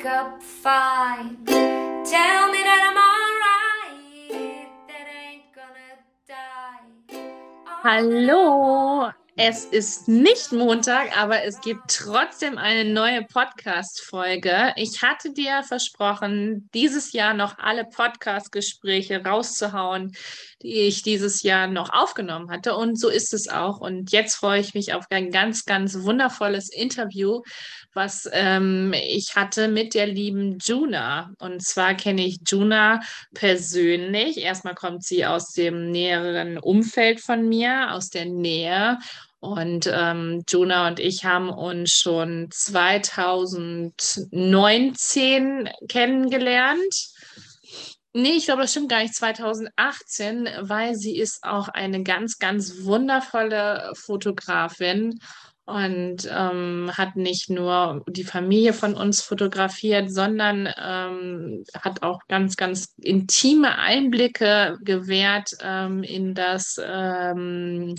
wake up fine. Tell me that I'm alright, that ain't gonna die. Hallo, es ist nicht Montag, aber es gibt trotzdem eine neue Podcast-Folge. Ich hatte dir versprochen, dieses Jahr noch alle Podcast-Gespräche rauszuhauen, die ich dieses Jahr noch aufgenommen hatte. Und so ist es auch. Und jetzt freue ich mich auf ein ganz, ganz wundervolles Interview, was ähm, ich hatte mit der lieben Juna. Und zwar kenne ich Juna persönlich. Erstmal kommt sie aus dem näheren Umfeld von mir, aus der Nähe. Und ähm, Juna und ich haben uns schon 2019 kennengelernt. Nee, ich glaube, das stimmt gar nicht. 2018, weil sie ist auch eine ganz, ganz wundervolle Fotografin und ähm, hat nicht nur die Familie von uns fotografiert, sondern ähm, hat auch ganz, ganz intime Einblicke gewährt ähm, in das ähm,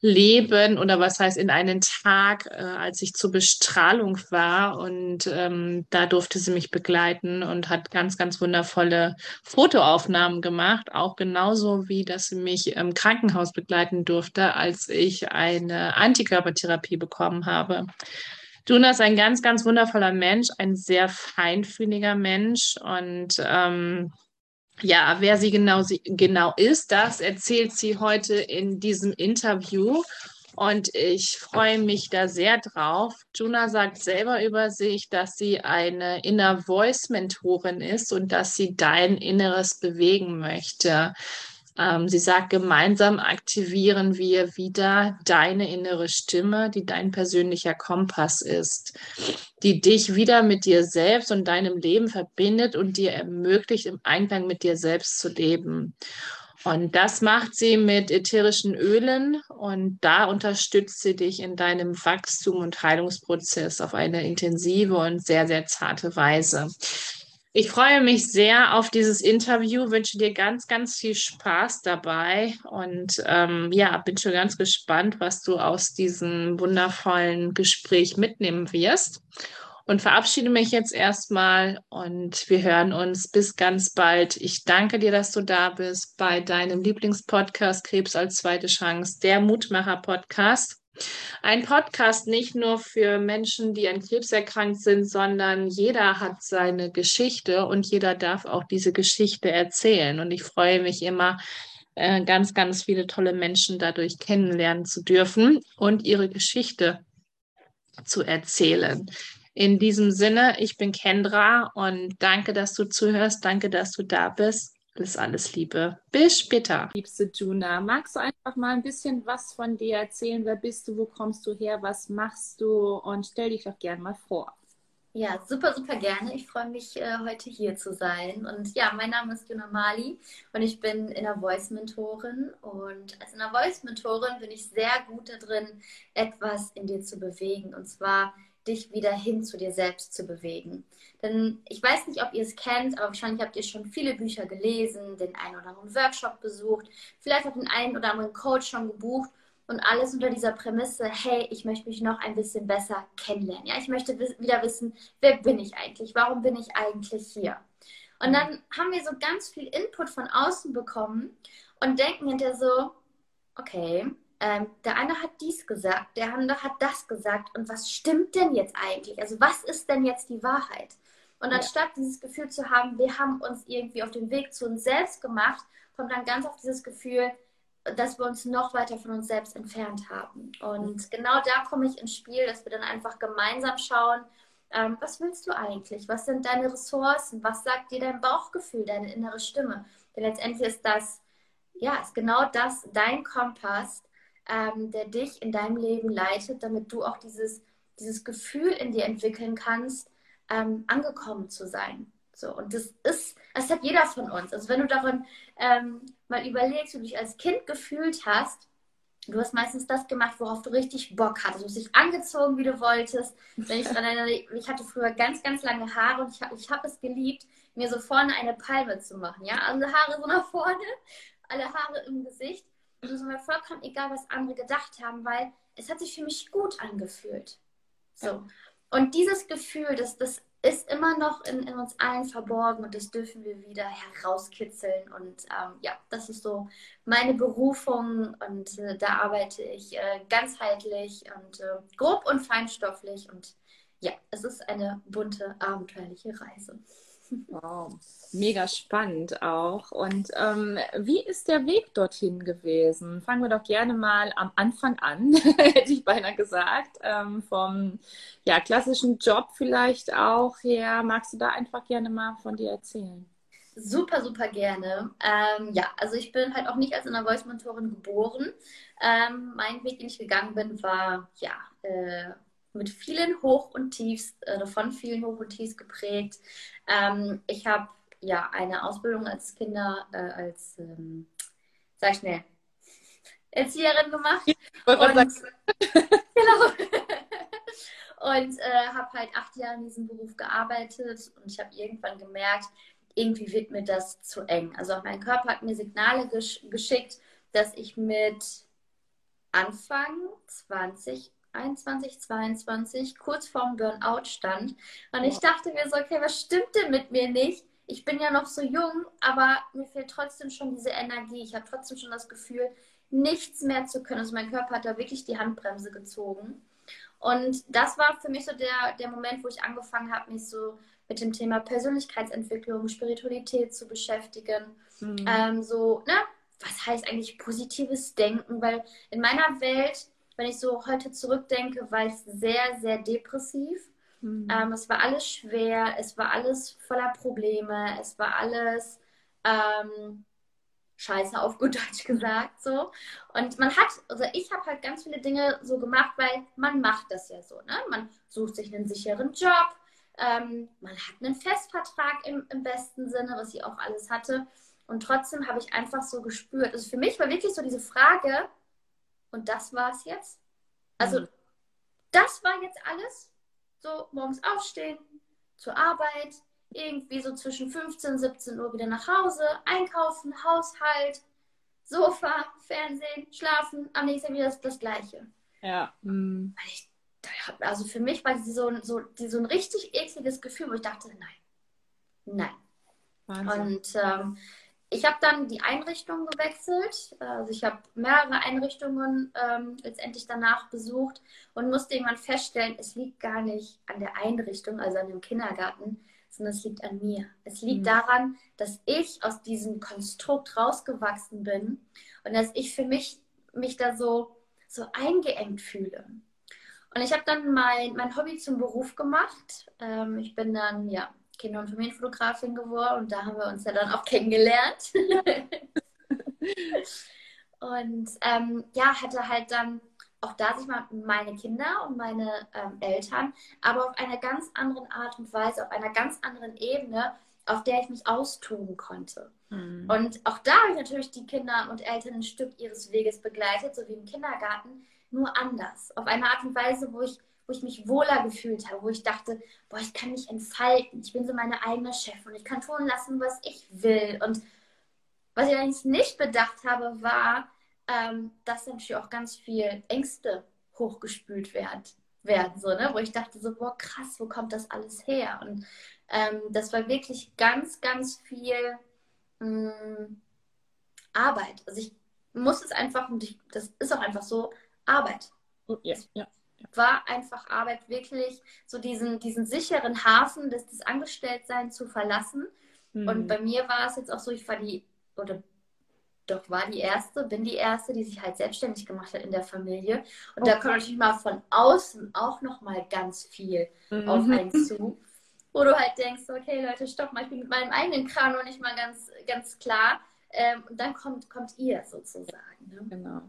Leben oder was heißt in einen Tag, äh, als ich zur Bestrahlung war. Und ähm, da durfte sie mich begleiten und hat ganz, ganz wundervolle Fotoaufnahmen gemacht, auch genauso wie, dass sie mich im Krankenhaus begleiten durfte, als ich eine Antikörpertherapie bekommen habe. Duna ist ein ganz, ganz wundervoller Mensch, ein sehr feinfühliger Mensch und ähm, ja, wer sie genau, sie genau ist, das erzählt sie heute in diesem Interview. Und ich freue mich da sehr drauf. Juna sagt selber über sich, dass sie eine Inner Voice Mentorin ist und dass sie dein Inneres bewegen möchte. Ähm, sie sagt, gemeinsam aktivieren wir wieder deine innere Stimme, die dein persönlicher Kompass ist, die dich wieder mit dir selbst und deinem Leben verbindet und dir ermöglicht, im Einklang mit dir selbst zu leben. Und das macht sie mit ätherischen Ölen und da unterstützt sie dich in deinem Wachstum und Heilungsprozess auf eine intensive und sehr, sehr zarte Weise. Ich freue mich sehr auf dieses Interview, wünsche dir ganz, ganz viel Spaß dabei und ähm, ja, bin schon ganz gespannt, was du aus diesem wundervollen Gespräch mitnehmen wirst. Und verabschiede mich jetzt erstmal und wir hören uns bis ganz bald. Ich danke dir, dass du da bist bei deinem Lieblingspodcast Krebs als zweite Chance, der Mutmacher-Podcast. Ein Podcast nicht nur für Menschen, die an Krebs erkrankt sind, sondern jeder hat seine Geschichte und jeder darf auch diese Geschichte erzählen. Und ich freue mich immer, äh, ganz, ganz viele tolle Menschen dadurch kennenlernen zu dürfen und ihre Geschichte zu erzählen. In diesem Sinne, ich bin Kendra und danke, dass du zuhörst. Danke, dass du da bist. Alles, alles Liebe. Bis später. Liebste Juna, magst du einfach mal ein bisschen was von dir erzählen? Wer bist du? Wo kommst du her? Was machst du? Und stell dich doch gerne mal vor. Ja, super, super gerne. Ich freue mich, äh, heute hier zu sein. Und ja, mein Name ist Juna Mali und ich bin Inner Voice Mentorin. Und als Inner Voice Mentorin bin ich sehr gut darin, etwas in dir zu bewegen. Und zwar dich wieder hin zu dir selbst zu bewegen. Denn ich weiß nicht, ob ihr es kennt, aber wahrscheinlich habt ihr schon viele Bücher gelesen, den einen oder anderen Workshop besucht, vielleicht auch den einen oder anderen Coach schon gebucht und alles unter dieser Prämisse, hey, ich möchte mich noch ein bisschen besser kennenlernen. Ja, ich möchte wieder wissen, wer bin ich eigentlich? Warum bin ich eigentlich hier? Und dann haben wir so ganz viel Input von außen bekommen und denken hinter so, okay, ähm, der eine hat dies gesagt, der andere hat das gesagt. Und was stimmt denn jetzt eigentlich? Also was ist denn jetzt die Wahrheit? Und anstatt ja. dieses Gefühl zu haben, wir haben uns irgendwie auf den Weg zu uns selbst gemacht, kommt dann ganz oft dieses Gefühl, dass wir uns noch weiter von uns selbst entfernt haben. Und mhm. genau da komme ich ins Spiel, dass wir dann einfach gemeinsam schauen, ähm, was willst du eigentlich? Was sind deine Ressourcen? Was sagt dir dein Bauchgefühl, deine innere Stimme? Denn letztendlich ist das, ja, ist genau das dein Kompass, ähm, der dich in deinem Leben leitet, damit du auch dieses, dieses Gefühl in dir entwickeln kannst, ähm, angekommen zu sein. So, und das ist, das hat jeder von uns. Also wenn du daran ähm, mal überlegst, wie du dich als Kind gefühlt hast, du hast meistens das gemacht, worauf du richtig Bock hattest. Du hast dich angezogen, wie du wolltest. Wenn ich daran erinnere, ich hatte früher ganz, ganz lange Haare und ich habe ich hab es geliebt, mir so vorne eine Palme zu machen. Ja, alle Haare so nach vorne, alle Haare im Gesicht. Und es war mir vollkommen egal, was andere gedacht haben, weil es hat sich für mich gut angefühlt. So. und dieses Gefühl, das, das ist immer noch in, in uns allen verborgen und das dürfen wir wieder herauskitzeln. Und ähm, ja, das ist so meine Berufung und äh, da arbeite ich äh, ganzheitlich und äh, grob und feinstofflich. Und ja, es ist eine bunte, abenteuerliche Reise. Wow, mega spannend auch. Und ähm, wie ist der Weg dorthin gewesen? Fangen wir doch gerne mal am Anfang an, hätte ich beinahe gesagt. Ähm, vom ja, klassischen Job vielleicht auch her. Magst du da einfach gerne mal von dir erzählen? Super, super gerne. Ähm, ja, also ich bin halt auch nicht als eine Voice-Mentorin geboren. Ähm, mein Weg, den ich gegangen bin, war ja äh, mit vielen Hoch und Tiefs, äh, von vielen Hoch und Tiefs geprägt. Ähm, ich habe ja eine Ausbildung als Kinder, äh, als, ähm, sag schnell, Erzieherin gemacht. Und, genau. und äh, habe halt acht Jahre in diesem Beruf gearbeitet und ich habe irgendwann gemerkt, irgendwie wird mir das zu eng. Also auch mein Körper hat mir Signale gesch geschickt, dass ich mit Anfang 20 21, 22, kurz vorm Burnout stand. Und ich dachte mir so, okay, was stimmt denn mit mir nicht? Ich bin ja noch so jung, aber mir fehlt trotzdem schon diese Energie. Ich habe trotzdem schon das Gefühl, nichts mehr zu können. Also mein Körper hat da wirklich die Handbremse gezogen. Und das war für mich so der, der Moment, wo ich angefangen habe, mich so mit dem Thema Persönlichkeitsentwicklung, Spiritualität zu beschäftigen. Mhm. Ähm, so, ne, was heißt eigentlich positives Denken? Weil in meiner Welt wenn ich so heute zurückdenke, war ich sehr, sehr depressiv. Mhm. Ähm, es war alles schwer, es war alles voller Probleme, es war alles ähm, scheiße auf gut Deutsch gesagt so. Und man hat, also ich habe halt ganz viele Dinge so gemacht, weil man macht das ja so. Ne? Man sucht sich einen sicheren Job, ähm, man hat einen Festvertrag im, im besten Sinne, was ich auch alles hatte. Und trotzdem habe ich einfach so gespürt, also für mich war wirklich so diese Frage, und das war es jetzt. Also, mhm. das war jetzt alles. So, morgens aufstehen, zur Arbeit, irgendwie so zwischen 15 und 17 Uhr wieder nach Hause, einkaufen, Haushalt, Sofa, Fernsehen, schlafen, am nächsten Tag wieder das, das Gleiche. Ja. Mhm. Ich, also für mich war sie so, so, so ein richtig ekliges Gefühl, wo ich dachte, nein, nein. Wahnsinn. Und ähm, ich habe dann die Einrichtung gewechselt. Also ich habe mehrere Einrichtungen ähm, letztendlich danach besucht und musste irgendwann feststellen, es liegt gar nicht an der Einrichtung, also an dem Kindergarten, sondern es liegt an mir. Es liegt mhm. daran, dass ich aus diesem Konstrukt rausgewachsen bin und dass ich für mich mich da so, so eingeengt fühle. Und ich habe dann mein, mein Hobby zum Beruf gemacht. Ähm, ich bin dann ja Kinder- und Familienfotografin geworden und da haben wir uns ja dann auch kennengelernt. und ähm, ja, hatte halt dann auch da sich mal meine Kinder und meine ähm, Eltern, aber auf einer ganz anderen Art und Weise, auf einer ganz anderen Ebene, auf der ich mich austoben konnte. Mhm. Und auch da habe ich natürlich die Kinder und Eltern ein Stück ihres Weges begleitet, so wie im Kindergarten, nur anders. Auf eine Art und Weise, wo ich wo ich mich wohler gefühlt habe, wo ich dachte, boah, ich kann mich entfalten, ich bin so meine eigene Chefin, ich kann tun lassen, was ich will. Und was ich eigentlich nicht bedacht habe, war, ähm, dass natürlich auch ganz viel Ängste hochgespült werden, werden so, ne? wo ich dachte so, boah, krass, wo kommt das alles her? Und ähm, das war wirklich ganz, ganz viel mh, mm, Arbeit. Also ich muss es einfach, und ich, das ist auch einfach so, Arbeit. Ja, ja war einfach Arbeit, wirklich so diesen, diesen sicheren Hafen des, des Angestelltseins zu verlassen. Mhm. Und bei mir war es jetzt auch so, ich war die, oder doch war die erste, bin die erste, die sich halt selbstständig gemacht hat in der Familie. Und okay. da kommt natürlich mal von außen auch noch mal ganz viel mhm. auf einen zu. Wo du halt denkst, okay, Leute, stopp mal, ich bin mit meinem eigenen Kran noch nicht mal ganz, ganz klar. Ähm, und dann kommt, kommt ihr sozusagen. Ne? Genau.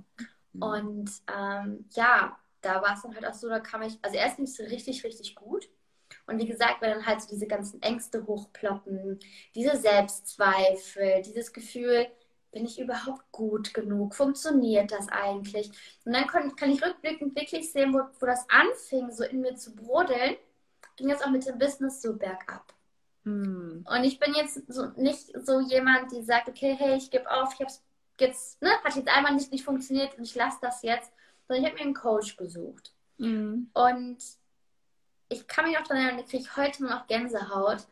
Mhm. Und ähm, ja, da war es dann halt auch so, da kam ich, also erst nicht so richtig, richtig gut. Und wie gesagt, wenn dann halt so diese ganzen Ängste hochploppen, diese Selbstzweifel, dieses Gefühl, bin ich überhaupt gut genug? Funktioniert das eigentlich? Und dann kann, kann ich rückblickend wirklich sehen, wo, wo das anfing, so in mir zu brodeln, ging jetzt auch mit dem Business so bergab. Hm. Und ich bin jetzt so nicht so jemand, die sagt, okay, hey, ich gebe auf, ich hab's jetzt, ne, hat jetzt einmal nicht, nicht funktioniert und ich lasse das jetzt, sondern ich habe mir einen Coach gesucht. Mhm. Und ich kann mich noch daran erinnern, da kriege ich heute noch Gänsehaut.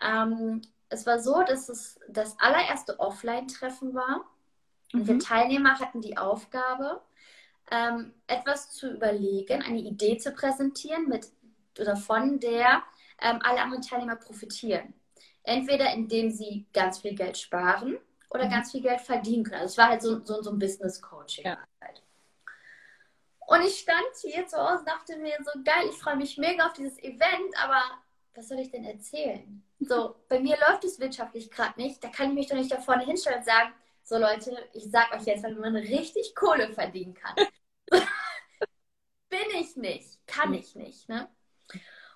Ähm, es war so, dass es das allererste Offline-Treffen war. Und wir Mhm. Teilnehmer hatten die Aufgabe, ähm, etwas zu überlegen, eine Idee zu präsentieren, mit oder von der ähm, alle anderen Teilnehmer profitieren. Entweder indem sie ganz viel Geld sparen oder Mhm. ganz viel Geld verdienen können. Also es war halt so, so, so ein Business-Coaching. Ja. Halt. Und ich stand hier zu Hause und dachte mir so, geil, ich freue mich mega auf dieses Event, aber was soll ich denn erzählen? So, bei mir läuft es wirtschaftlich gerade nicht. Da kann ich mich doch nicht da vorne hinstellen und sagen, so Leute, ich sag euch jetzt, wenn man richtig Kohle verdienen kann. Bin ich nicht, kann ich nicht. Ne?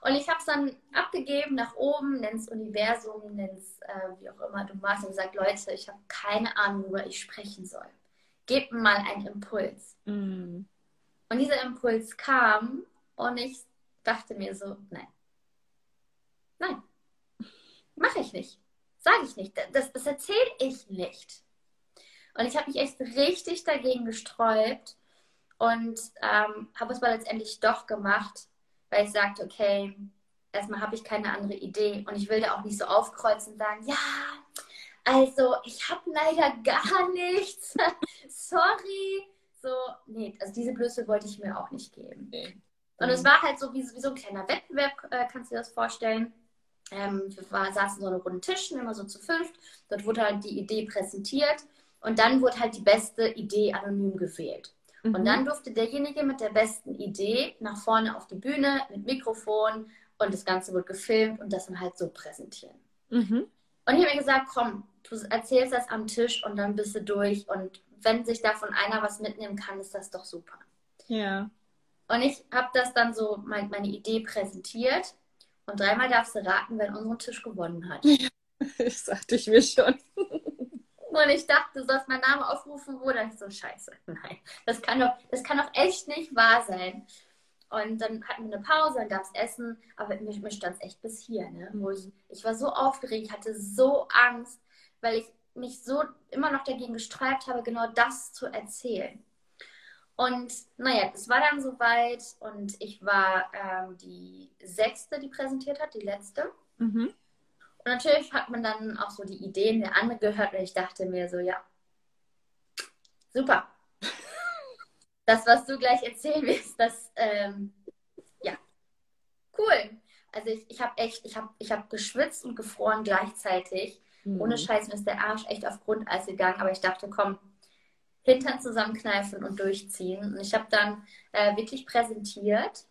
Und ich habe es dann abgegeben nach oben, nenn's Universum, nenn's äh, wie auch immer du magst und gesagt, Leute, ich habe keine Ahnung, worüber ich sprechen soll. Gebt mal einen Impuls. Mhm. Und dieser Impuls kam und ich dachte mir so, nein. Nein. Mache ich nicht. Sage ich nicht. Das, das erzähle ich nicht. Und ich habe mich echt richtig dagegen gesträubt und ähm, habe es aber letztendlich doch gemacht, weil ich sagte, okay, erstmal habe ich keine andere Idee und ich will da auch nicht so aufkreuzen und sagen, ja, also ich habe leider gar nichts. Sorry. So, nee, also diese Blöße wollte ich mir auch nicht geben. Nee. Und es war halt so wie, wie so ein kleiner Wettbewerb, äh, kannst du dir das vorstellen. Ähm, wir war, saßen so an runden Tischen, immer so zu fünft. Dort wurde halt die Idee präsentiert und dann wurde halt die beste Idee anonym gewählt. Mhm. Und dann durfte derjenige mit der besten Idee nach vorne auf die Bühne mit Mikrofon und das Ganze wird gefilmt und das dann halt so präsentieren. Mhm. Und ich habe mir gesagt, komm, du erzählst das am Tisch und dann bist du durch. Und wenn sich davon einer was mitnehmen kann, ist das doch super. Ja. Und ich habe das dann so, mein, meine Idee präsentiert. Und dreimal darfst du raten, wer unseren Tisch gewonnen hat. Das sagte ich mir schon. Und ich dachte, du sollst meinen Namen aufrufen, wo dann ich so scheiße. Nein, das kann doch, das kann doch echt nicht wahr sein. Und dann hatten wir eine Pause, dann gab es Essen, aber mir, mir stand es echt bis hier, ne? Wo ich, ich war so aufgeregt, ich hatte so Angst, weil ich mich so immer noch dagegen gesträubt habe, genau das zu erzählen. Und naja, es war dann soweit und ich war ähm, die sechste, die präsentiert hat, die letzte. Mhm. Und natürlich hat man dann auch so die Ideen der anderen gehört und ich dachte mir so, ja, super. Das, was du gleich erzählen willst, das, ähm, ja, cool. Also ich, ich habe echt, ich habe ich hab geschwitzt und gefroren gleichzeitig. Mhm. Ohne Scheiß mir ist der Arsch echt auf Grundeis gegangen, aber ich dachte, komm, Hintern zusammenkneifen und durchziehen. Und ich habe dann äh, wirklich präsentiert.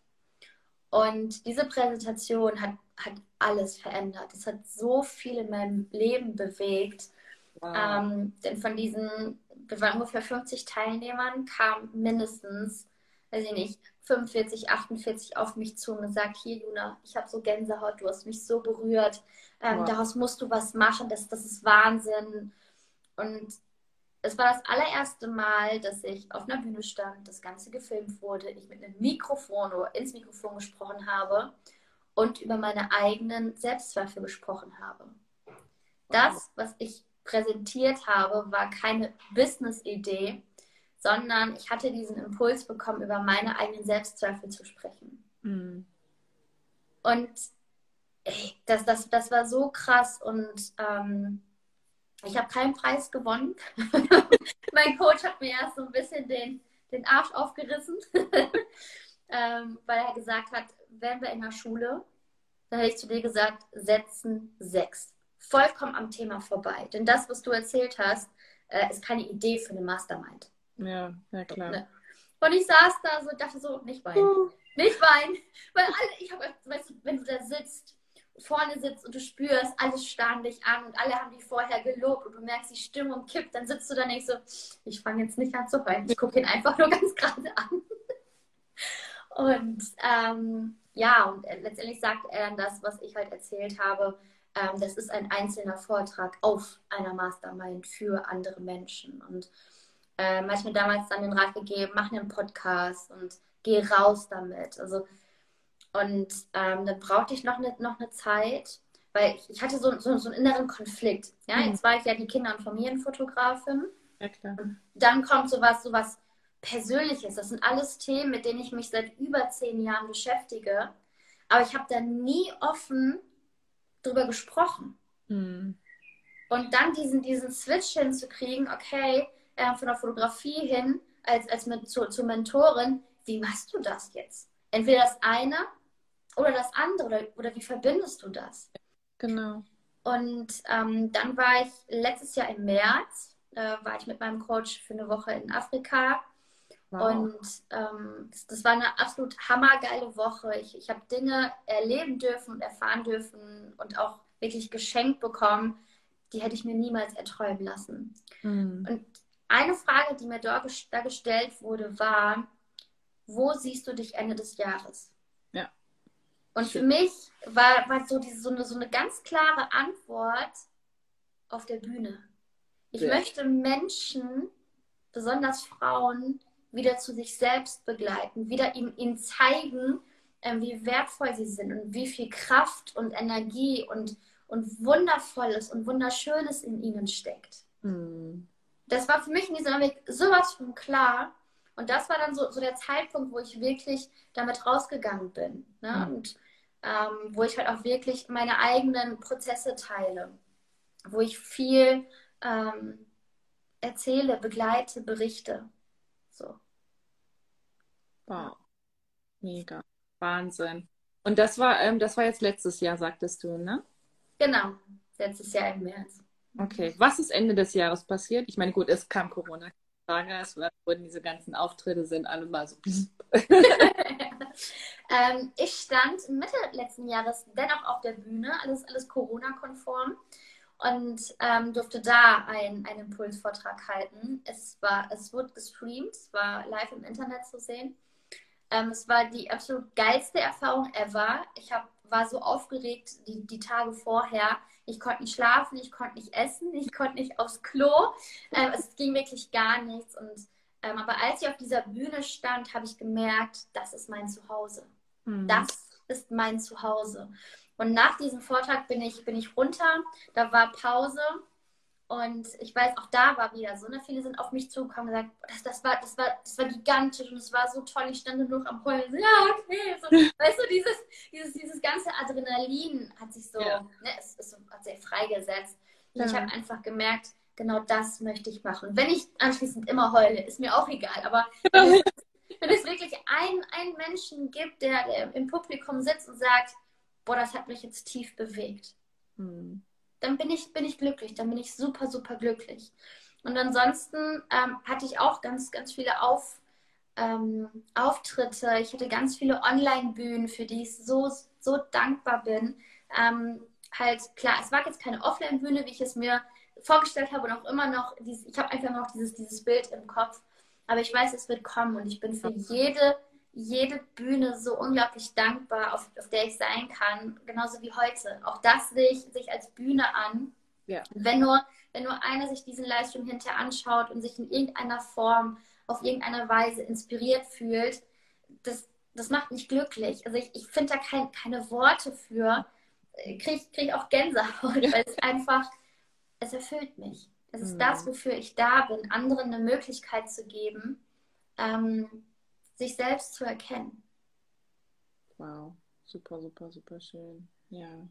Und diese Präsentation hat, hat alles verändert. Es hat so viel in meinem Leben bewegt. Wow. Ähm, denn von diesen, wir waren ungefähr 50 Teilnehmern, kamen mindestens, weiß ich nicht, 45, 48 auf mich zu und gesagt, hier Juna, ich habe so Gänsehaut, du hast mich so berührt, ähm, Wow. daraus musst du was machen, das, das ist Wahnsinn. Und es war das allererste Mal, dass ich auf einer Bühne stand, das Ganze gefilmt wurde, ich mit einem Mikrofon oder ins Mikrofon gesprochen habe und über meine eigenen Selbstzweifel gesprochen habe. Das, was ich präsentiert habe, war keine Business-Idee, sondern ich hatte diesen Impuls bekommen, über meine eigenen Selbstzweifel zu sprechen. Mhm. Und ey, das, das, das war so krass und ähm, ich habe keinen Preis gewonnen. mein Coach hat mir erst so ein bisschen den, den Arsch aufgerissen, ähm, weil er gesagt hat, wären wir in der Schule, dann hätte ich zu dir gesagt, setzen sechs. Vollkommen am Thema vorbei. Denn das, was du erzählt hast, äh, ist keine Idee für eine Mastermind. Ja, ja klar. Ne? Und ich saß da so, dachte so, nicht weinen. Nicht weinen. Weil alle, ich habe, weißt du, wenn du da sitzt, vorne sitzt und du spürst, alle starren dich an und alle haben dich vorher gelobt und du merkst, die Stimmung kippt, dann sitzt du da nicht so, ich fange jetzt nicht an zu heulen. Ich gucke ihn einfach nur ganz gerade an. Und ähm, ja, und letztendlich sagt er dann das, was ich halt erzählt habe. Ähm, das ist ein einzelner Vortrag auf einer Mastermind für andere Menschen. Und ähm, hat mir damals dann den Rat gegeben, mach einen Podcast und geh raus damit. Also, und ähm, dann brauchte ich noch eine, noch eine Zeit, weil ich, ich hatte so, so, so einen inneren Konflikt. Ja, Mhm. jetzt war ich ja die Kinder- und Familienfotografin. Ja, klar. Dann kommt sowas, sowas Persönliches. Das sind alles Themen, mit denen ich mich seit über zehn Jahren beschäftige. aber ich habe da nie offen drüber gesprochen. Hm. Und dann diesen, diesen Switch hinzukriegen, okay, äh, von der Fotografie hin, als, als mit, zu, zur Mentorin, wie machst du das jetzt? Entweder das eine oder das andere, oder, oder wie verbindest du das? Genau. Und ähm, dann war ich letztes Jahr im März, äh, war ich mit meinem Coach für eine Woche in Afrika. Wow. Und ähm, das, war eine absolut hammergeile Woche. Ich, ich habe Dinge erleben dürfen und erfahren dürfen und auch wirklich geschenkt bekommen, die hätte ich mir niemals erträumen lassen. Hm. Und eine Frage, die mir da, ges- da gestellt wurde, war, wo siehst du dich Ende des Jahres? Ja. Und für Schön. mich war, war so, diese, so, eine, so eine ganz klare Antwort auf der Bühne. Ich Sehr. möchte Menschen, besonders Frauen, wieder zu sich selbst begleiten, wieder ihnen, ihnen zeigen, ähm, wie wertvoll sie sind und wie viel Kraft und Energie und, und Wundervolles und Wunderschönes in ihnen steckt. Hm. Das war für mich in dieser Weg sowas von klar. Und das war dann so, so der Zeitpunkt, wo ich wirklich damit rausgegangen bin. Ne? Mhm. Und ähm, wo ich halt auch wirklich meine eigenen Prozesse teile. Wo ich viel ähm, erzähle, begleite, berichte. So. Wow. Mega. Wahnsinn. Und das war, ähm, das war jetzt letztes Jahr, sagtest du, ne? Genau. Letztes Jahr im März. Okay. Was ist Ende des Jahres passiert? Ich meine, gut, es kam Corona. Es wurden diese ganzen Auftritte sind alle mal so. ähm, ich stand Mitte letzten Jahres dennoch auf der Bühne, alles, alles Corona-konform und ähm, durfte da ein, einen Impulsvortrag halten. Es, war, es wurde gestreamt, es war live im Internet zu sehen. Ähm, es war die absolut geilste Erfahrung ever. Ich hab, war so aufgeregt die, die Tage vorher. Ich konnte nicht schlafen, ich konnte nicht essen, ich konnte nicht aufs Klo. Ähm, es ging wirklich gar nichts. Und, ähm, aber als ich auf dieser Bühne stand, habe ich gemerkt, das ist mein Zuhause. Hm. Das ist mein Zuhause. Und nach diesem Vortrag bin ich, bin ich runter, da war Pause und ich weiß, auch da war wieder so, ne, viele sind auf mich zugekommen und gesagt, das, das, war, das, war, das war gigantisch und es war so toll, ich stand nur noch am Heulen, so, ja, okay, so, weißt du, dieses, dieses, dieses ganze Adrenalin hat sich so, Ja. ne, es ist so, hat sich freigesetzt. Und ich Ja. habe einfach gemerkt, genau das möchte ich machen. Wenn ich anschließend immer heule, ist mir auch egal, aber wenn es, wenn es wirklich einen, einen Menschen gibt, der, der im Publikum sitzt und sagt, boah, das hat mich jetzt tief bewegt, Hm. Dann bin ich, bin ich glücklich, dann bin ich super, super glücklich. Und ansonsten ähm, hatte ich auch ganz, ganz viele Auf, ähm, Auftritte. Ich hatte ganz viele Online-Bühnen, für die ich so, so dankbar bin. Ähm, halt, klar, es war jetzt keine Offline-Bühne, wie ich es mir vorgestellt habe und auch immer noch, dieses, ich habe einfach noch dieses, dieses Bild im Kopf. Aber ich weiß, es wird kommen und ich bin für jede, jede Bühne so unglaublich dankbar, auf, auf der ich sein kann, genauso wie heute. Auch das sehe ich sich als Bühne an. Ja. Wenn nur, wenn nur einer sich diesen Livestream hinterher anschaut und sich in irgendeiner Form, auf irgendeine Weise inspiriert fühlt, das, das macht mich glücklich. Also ich, ich finde da kein, keine Worte für. Kriege krieg auch Gänsehaut, weil es einfach, es erfüllt mich. Es ist Mhm. das, wofür ich da bin, anderen eine Möglichkeit zu geben, ähm, sich selbst zu erkennen. Wow, super, super, super schön. Ja.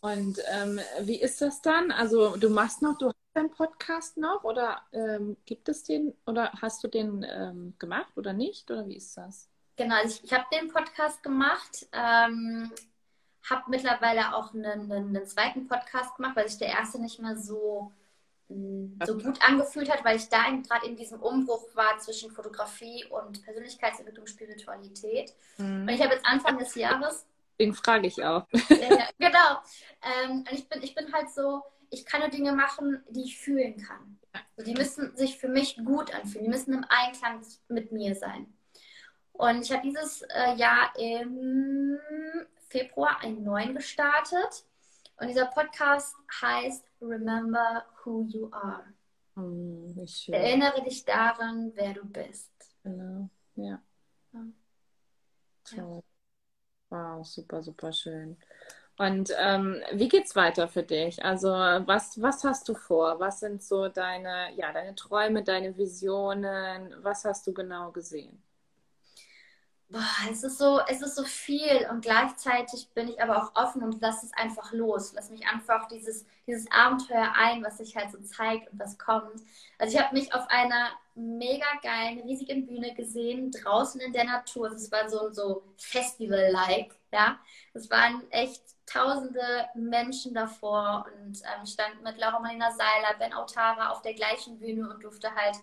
Und ähm, wie ist das dann? Also du machst noch, du hast deinen Podcast noch oder ähm, gibt es den oder hast du den ähm, gemacht oder nicht? Oder wie ist das? Genau, also ich, ich habe den Podcast gemacht, ähm, habe mittlerweile auch einen, einen, einen zweiten Podcast gemacht, weil sich der erste nicht mehr so, so gut angefühlt hat, weil ich da gerade in diesem Umbruch war zwischen Fotografie und Persönlichkeitsentwicklung, Spiritualität. Und ich habe jetzt Anfang des Jahres Deswegen frage ich auch. ja, genau. Ähm, und ich bin, ich bin halt so, ich kann nur Dinge machen, die ich fühlen kann. Also die müssen sich für mich gut anfühlen, die müssen im Einklang mit mir sein. Und ich habe dieses äh, Jahr im Februar einen neuen gestartet. Und dieser Podcast heißt Remember Who You Are. Hm. Erinnere dich daran, wer du bist. Genau. Ja. Ja. Wow, super, super schön. Und ähm, wie geht's weiter für dich? Also was, was hast du vor? Was sind so deine, ja, deine Träume, deine Visionen? Was hast du genau gesehen? Boah, es ist so, es ist so viel und gleichzeitig bin ich aber auch offen und lasse es einfach los. Lass mich einfach dieses, dieses Abenteuer ein, was sich halt so zeigt und was kommt. Also ich habe mich auf einer mega geilen, riesigen Bühne gesehen, draußen in der Natur. Es war so, so Festival-like, ja. Es waren echt tausende Menschen davor und ähm, stand mit Laura Marina Seiler, Ben Autara auf der gleichen Bühne und durfte halt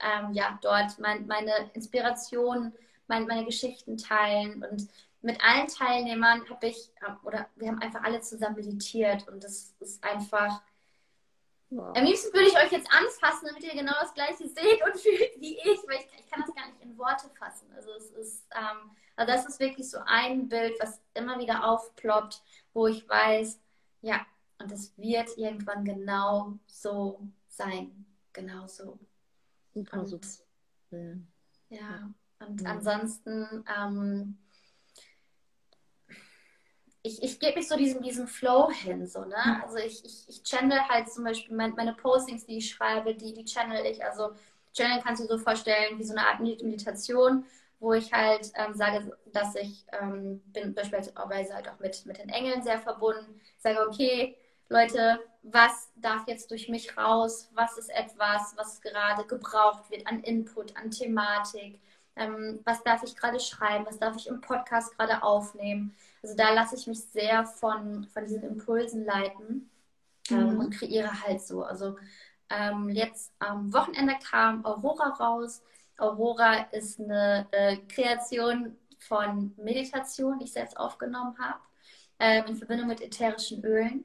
ähm, ja, dort mein, meine Inspiration mein, meine Geschichten teilen. Und mit allen Teilnehmern habe ich, oder wir haben einfach alle zusammen meditiert und das ist einfach. Wow. Am liebsten würde ich euch jetzt anfassen, damit ihr genau das gleiche seht und fühlt wie ich, weil ich, ich kann das gar nicht in Worte fassen. Also es ist, ähm, also das ist wirklich so ein Bild, was immer wieder aufploppt, wo ich weiß, ja, und es wird irgendwann genau so sein. Genau so. Und, super. Ja. Und mhm. ansonsten, ähm, ich, ich gebe mich so diesem, diesem Flow hin, so, ne? Mhm. Also ich, ich, ich channel halt zum Beispiel meine, meine Postings, die ich schreibe, die, die channel ich. Also Channel kannst du dir so vorstellen wie so eine Art Meditation, wo ich halt ähm, sage, dass ich ähm, bin beispielsweise halt auch mit, mit den Engeln sehr verbunden. Ich sage, okay, Leute, was darf jetzt durch mich raus? Was ist etwas, was gerade gebraucht wird an Input, an Thematik? Ähm, was darf ich gerade schreiben, was darf ich im Podcast gerade aufnehmen. Also da lasse ich mich sehr von, von diesen Impulsen leiten ähm, mhm. und kreiere halt so. Also ähm, jetzt am Wochenende kam Aurora raus. Aurora ist eine äh, Kreation von Meditation, die ich selbst aufgenommen habe, äh, in Verbindung mit ätherischen Ölen.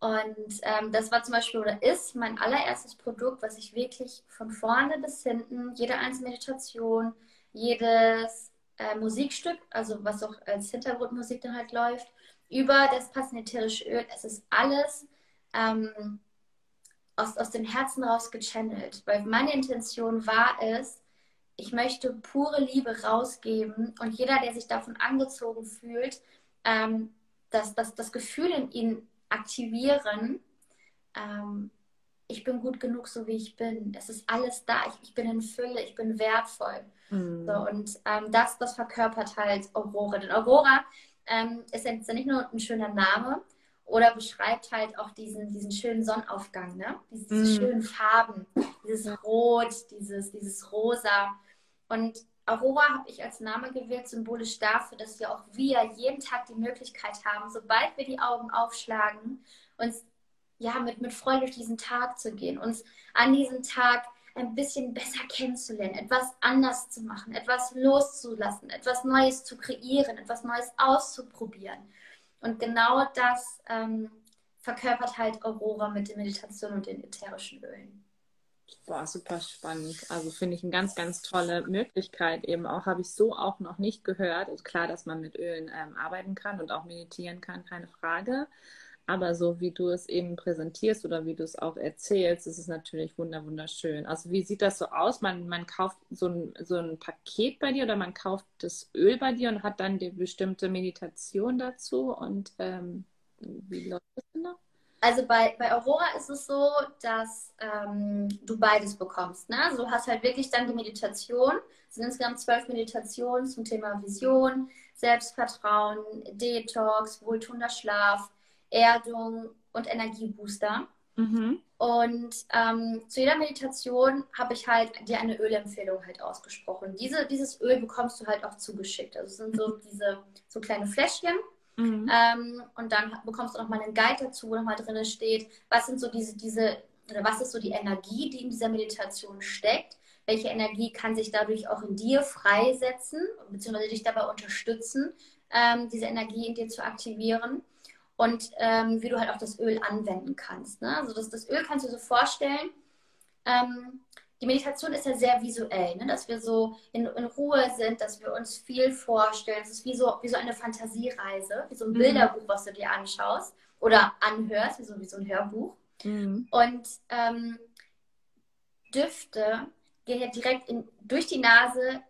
Und ähm, das war zum Beispiel oder ist mein allererstes Produkt, was ich wirklich von vorne bis hinten, jede einzelne Meditation, jedes äh, Musikstück, also was auch als Hintergrundmusik dann halt läuft, über das passende ätherische Öl. Es ist alles ähm, aus, aus dem Herzen raus gechannelt, weil meine Intention war es, ich möchte pure Liebe rausgeben und jeder, der sich davon angezogen fühlt, ähm, dass, dass das Gefühl in ihn aktivieren, ähm, ich bin gut genug, so wie ich bin. Es ist alles da. Ich, ich bin in Fülle, ich bin wertvoll. Mhm. So, und ähm, das, das verkörpert halt Aurora. Denn Aurora ähm, ist ja nicht nur ein schöner Name oder beschreibt halt auch diesen, diesen schönen Sonnenaufgang, ne? diese, diese mhm. schönen Farben, dieses Rot, dieses, dieses Rosa. Und Aurora habe ich als Name gewählt, symbolisch dafür, dass wir auch wir jeden Tag die Möglichkeit haben, sobald wir die Augen aufschlagen, uns ja, mit, mit Freude durch diesen Tag zu gehen, uns an diesem Tag ein bisschen besser kennenzulernen, etwas anders zu machen, etwas loszulassen, etwas Neues zu kreieren, etwas Neues auszuprobieren. Und genau das ähm, verkörpert halt Aurora mit der Meditation und den ätherischen Ölen. Boah, super spannend. Also finde ich eine ganz, ganz tolle Möglichkeit. Eben auch habe ich so auch noch nicht gehört. Ist klar, dass man mit Ölen ähm, arbeiten kann und auch meditieren kann, keine Frage. Aber so wie du es eben präsentierst oder wie du es auch erzählst, ist es natürlich wunderschön. Also wie sieht das so aus? Man, man kauft so ein, so ein Paket bei dir oder man kauft das Öl bei dir und hat dann die bestimmte Meditation dazu und ähm, wie läuft das denn da? Also bei, bei Aurora ist es so, dass ähm, du beides bekommst. Ne? Also du hast halt wirklich dann die Meditation. Es sind insgesamt zwölf Meditationen zum Thema Vision, Selbstvertrauen, Detox, wohltuender Schlaf, Erdung und Energiebooster. Mhm. Und ähm, zu jeder Meditation habe ich halt dir eine Ölempfehlung halt ausgesprochen. Diese, dieses Öl bekommst du halt auch zugeschickt. Also es sind so diese so kleine Fläschchen. Mhm. Ähm, und dann bekommst du nochmal einen Guide dazu, wo nochmal drin steht, was sind so diese, diese, oder was ist so die Energie, die in dieser Meditation steckt. Welche Energie kann sich dadurch auch in dir freisetzen, beziehungsweise dich dabei unterstützen, ähm, diese Energie in dir zu aktivieren und ähm, wie du halt auch das Öl anwenden kannst. Ne? Also das, das Öl kannst du dir so vorstellen. Ähm, die Meditation ist ja sehr visuell, ne? dass wir so in, in, Ruhe sind, dass wir uns viel vorstellen. Es ist wie so, wie so eine Fantasiereise, wie so ein mhm. Bilderbuch, was du dir anschaust oder anhörst, wie so, wie so ein Hörbuch. Mhm. Und ähm, Düfte gehen ja direkt in, durch die Nase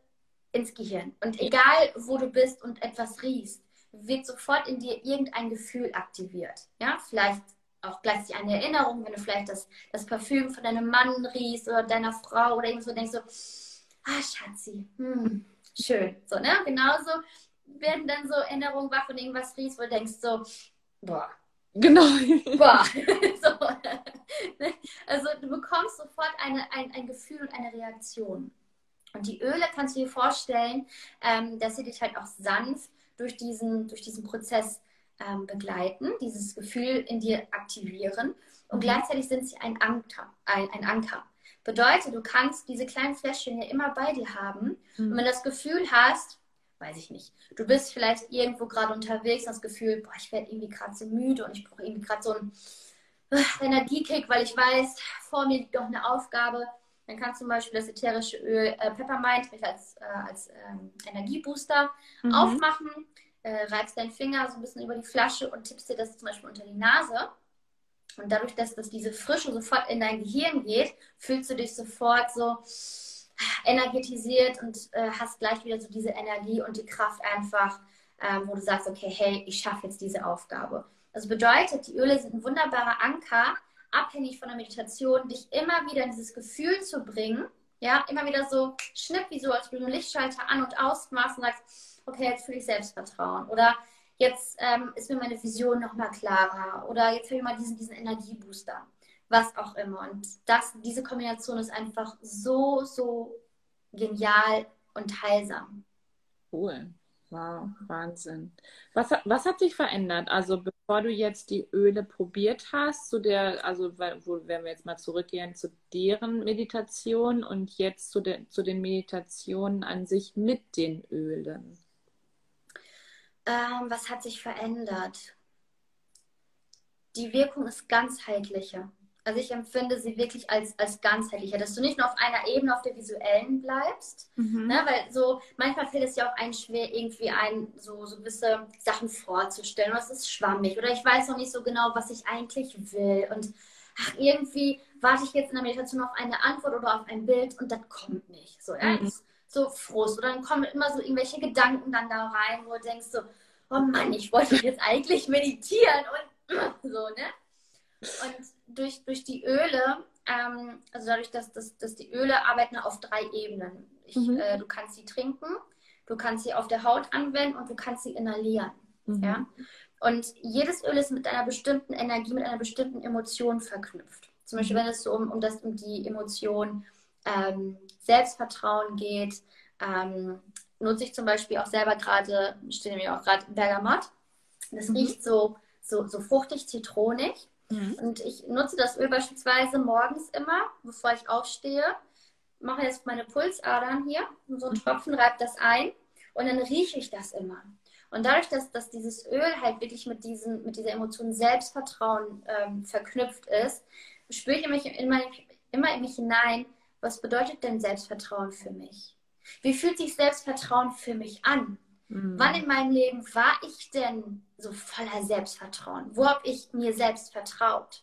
ins Gehirn. Und egal, wo du bist und etwas riechst, wird sofort in dir irgendein Gefühl aktiviert. Ja, vielleicht auch gleichzeitig eine Erinnerung, wenn du vielleicht das, das Parfüm von deinem Mann riechst oder deiner Frau oder irgendwo denkst so, ah, Schatzi, hm, schön. So, ne? Genauso werden dann so Erinnerungen wach und irgendwas riechst, wo du denkst so, boah, Genau. boah. so. Ne? Also du bekommst sofort eine, ein, ein Gefühl und eine Reaktion. Und die Öle kannst du dir vorstellen, ähm, dass sie dich halt auch sanft durch diesen, durch diesen Prozess ähm, begleiten, dieses Gefühl in dir aktivieren. Und Mhm. gleichzeitig sind sie ein Anker, ein, ein Anker. Bedeutet, du kannst diese kleinen Fläschchen ja immer bei dir haben. Und wenn du das Gefühl hast, weiß ich nicht, du bist vielleicht irgendwo gerade unterwegs und das Gefühl, boah, ich werde irgendwie gerade so müde und ich brauche irgendwie gerade so einen äh, Energiekick, weil ich weiß, vor mir liegt doch eine Aufgabe. Dann kannst du zum Beispiel das ätherische Öl äh, Peppermint als, äh, als ähm, Energiebooster Mhm. aufmachen, äh, reibst deinen Finger so ein bisschen über die Flasche und tippst dir das zum Beispiel unter die Nase. Und dadurch, dass, dass diese Frische sofort in dein Gehirn geht, fühlst du dich sofort so energetisiert und äh, hast gleich wieder so diese Energie und die Kraft einfach, ähm, wo du sagst, okay, hey, ich schaffe jetzt diese Aufgabe. Das bedeutet, die Öle sind ein wunderbarer Anker, abhängig von der Meditation, dich immer wieder in dieses Gefühl zu bringen, ja, immer wieder so schnipp, wie so, als du einen Lichtschalter an- und ausmachst und sagst, okay, jetzt fühle ich Selbstvertrauen. Oder jetzt ähm, ist mir meine Vision nochmal klarer. Oder jetzt habe ich mal diesen, diesen Energiebooster. Was auch immer. Und das, diese Kombination ist einfach so, so genial und heilsam. Cool. Wow, Wahnsinn. Was, hat- was hat sich verändert? Also bevor du jetzt die Öle probiert hast, zu der, also wo, wenn wir jetzt mal zurückgehen zu deren Meditation und jetzt zu, der, zu den Meditationen an sich mit den Ölen. Ähm, was hat sich verändert? Die Wirkung ist ganzheitlicher. Also ich empfinde sie wirklich als, als ganzheitlicher, dass du nicht nur auf einer Ebene auf der visuellen bleibst, Ne, weil so manchmal fällt es ja auch einem schwer, irgendwie ein, so, so gewisse Sachen vorzustellen. Und es ist schwammig. Oder ich weiß noch nicht so genau, was ich eigentlich will. Und ach, irgendwie warte ich jetzt in der Meditation auf eine Antwort oder auf ein Bild und das kommt nicht. So, ja? Mhm. So Frust. Oder dann kommen immer so irgendwelche Gedanken dann da rein, wo du denkst so, oh Mann, ich wollte jetzt eigentlich meditieren und so, ne? Und durch, durch die Öle, ähm, also dadurch, dass, dass, dass die Öle arbeiten auf drei Ebenen. Ich, Mhm. äh, du kannst sie trinken, du kannst sie auf der Haut anwenden und du kannst sie inhalieren. Mhm. Ja? Und jedes Öl ist mit einer bestimmten Energie, mit einer bestimmten Emotion verknüpft. Zum Beispiel, Mhm. wenn es so um, um, das, um die Emotion ähm, Selbstvertrauen geht, ähm, nutze ich zum Beispiel auch selber gerade, stehe nämlich auch gerade Bergamot. Das Mhm. riecht so, so, so fruchtig, zitronig. Mhm. Und ich nutze das Öl beispielsweise morgens immer, bevor ich aufstehe. Mache jetzt meine Pulsadern hier, und so einen Tropfen, reibe das ein und dann rieche ich das immer. Und dadurch, dass, dass dieses Öl halt wirklich mit, diesen, mit dieser Emotion Selbstvertrauen ähm, verknüpft ist, spüre ich in mein, immer in mich hinein, was bedeutet denn Selbstvertrauen für mich? Wie fühlt sich Selbstvertrauen für mich an? Mhm. Wann in meinem Leben war ich denn so voller Selbstvertrauen? Wo habe ich mir selbst vertraut?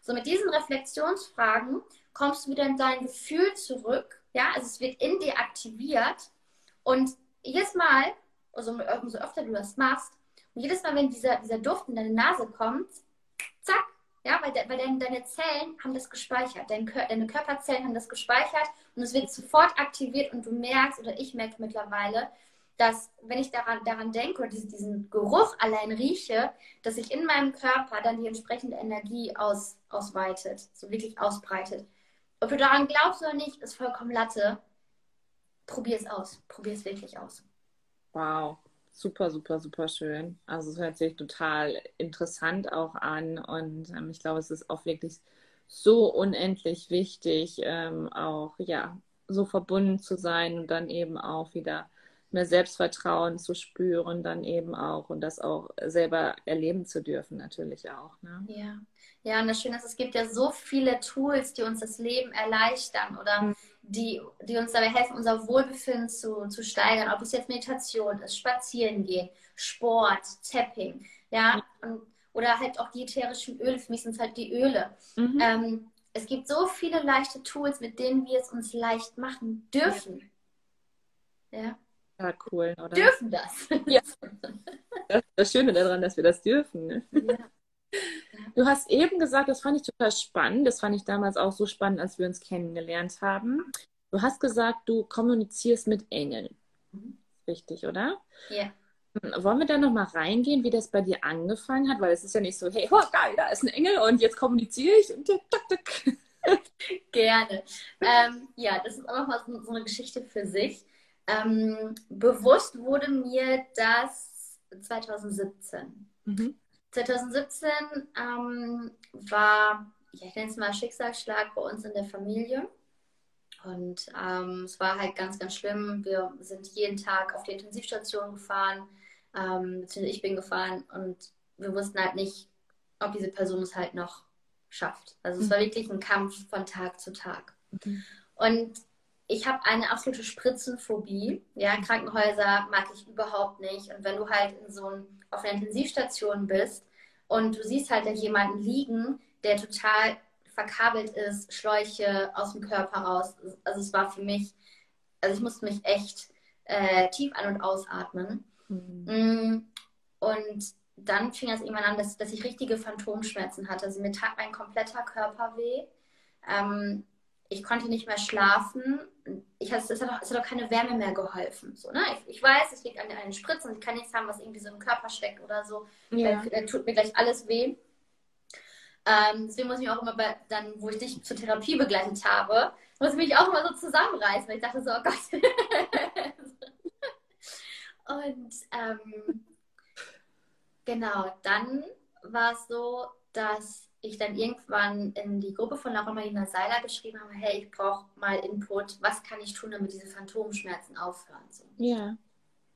So mit diesen Reflexionsfragen kommst du wieder in dein Gefühl zurück. Ja, also es wird in dir aktiviert. Und jedes Mal, also umso öfter du das machst, und jedes Mal, wenn dieser, dieser Duft in deine Nase kommt, zack, ja, weil, de, weil deine, deine Zellen haben das gespeichert, dein, Kör- deine Körperzellen haben das gespeichert und es wird sofort aktiviert und du merkst, oder ich merke mittlerweile, dass wenn ich daran, daran denke oder diesen, Geruch allein rieche, dass sich in meinem Körper dann die entsprechende Energie aus, ausweitet, so wirklich ausbreitet. Ob du daran glaubst oder nicht, ist vollkommen Latte. Probier es aus. Probier es wirklich aus. Wow, super, super, super schön. Also es hört sich total interessant auch an und ähm, ich glaube, es ist auch wirklich so unendlich wichtig, ähm, auch ja, so verbunden zu sein und dann eben auch wieder mehr Selbstvertrauen zu spüren, dann eben auch und das auch selber erleben zu dürfen, natürlich auch. Ne? Ja. Ja, und das Schöne ist, es gibt ja so viele Tools, die uns das Leben erleichtern oder Mhm. die, die uns dabei helfen, unser Wohlbefinden zu, zu steigern. Ob es jetzt Meditation ist, Spazieren gehen, Sport, Tapping, ja, und, oder halt auch die ätherischen Öle. Für mich sind es halt die Öle. Mhm. Ähm, es gibt so viele leichte Tools, mit denen wir es uns leicht machen dürfen. Ja, Ja, cool, oder? dürfen das. Ja. Das ist das Schöne daran, dass wir das dürfen. Ne? Ja. Du hast eben gesagt, das fand ich total spannend. Das fand ich damals auch so spannend, als wir uns kennengelernt haben. Du hast gesagt, du kommunizierst mit Engeln. Mhm. Richtig, oder? Ja. Wollen wir da nochmal reingehen, wie das bei dir angefangen hat? Weil es ist ja nicht so, hey, oh, geil, da ist ein Engel und jetzt kommuniziere ich und tak, tak. Gerne. Ähm, ja, das ist auch nochmal so, so eine Geschichte für sich. Ähm, bewusst wurde mir das 2017. Mhm. 2017 ähm, war, ja, ich nenne es mal Schicksalsschlag bei uns in der Familie. Und ähm, es war halt ganz, ganz schlimm. Wir sind jeden Tag auf die Intensivstation gefahren, ähm, beziehungsweise ich bin gefahren und wir wussten halt nicht, ob diese Person es halt noch schafft. Also es war wirklich ein Kampf von Tag zu Tag. Mhm. Und ich habe eine absolute Spritzenphobie. Ja, Krankenhäuser mag ich überhaupt nicht. Und wenn du halt in so ein, auf einer Intensivstation bist und du siehst halt da jemanden liegen, der total verkabelt ist, Schläuche aus dem Körper raus. Also es war für mich, also ich musste mich echt äh, tief ein- und ausatmen. Mhm. Und dann fing es irgendwann an, dass, dass ich richtige Phantomschmerzen hatte. Also mir tat mein kompletter Körper weh. Ähm, ich konnte nicht mehr schlafen. Ich, es, hat auch, es hat auch keine Wärme mehr geholfen. So, ne? ich, ich weiß, es liegt an den Spritzen und ich kann nichts haben, was irgendwie so im Körper steckt oder so. Ja. Dann, dann tut mir gleich alles weh. Ähm, deswegen muss ich mich auch immer bei, dann, wo ich dich zur Therapie begleitet habe, muss ich mich auch immer so zusammenreißen, weil ich dachte so, oh Gott. und ähm, genau, dann war es so, dass ich dann irgendwann in die Gruppe von Laura Marina Seiler geschrieben habe, hey, ich brauche mal Input, was kann ich tun, damit diese Phantomschmerzen aufhören? So. Ja.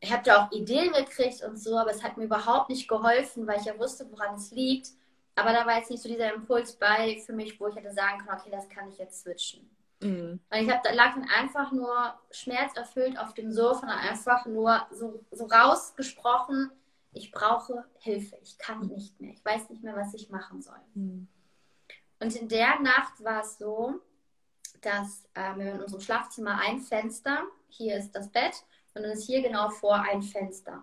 Ich habe da auch Ideen gekriegt und so, aber es hat mir überhaupt nicht geholfen, weil ich ja wusste, woran es liegt. Aber da war jetzt nicht so dieser Impuls bei für mich, wo ich hätte sagen können, okay, das kann ich jetzt switchen. Mhm. Und ich hab, da lag dann einfach nur schmerzerfüllt auf dem Sofa und einfach nur so, so rausgesprochen, ich brauche Hilfe, ich kann nicht mehr, ich weiß nicht mehr, was ich machen soll. Mhm. Und in der Nacht war es so, dass äh, wir in unserem Schlafzimmer ein Fenster, hier ist das Bett und dann ist hier genau vor ein Fenster.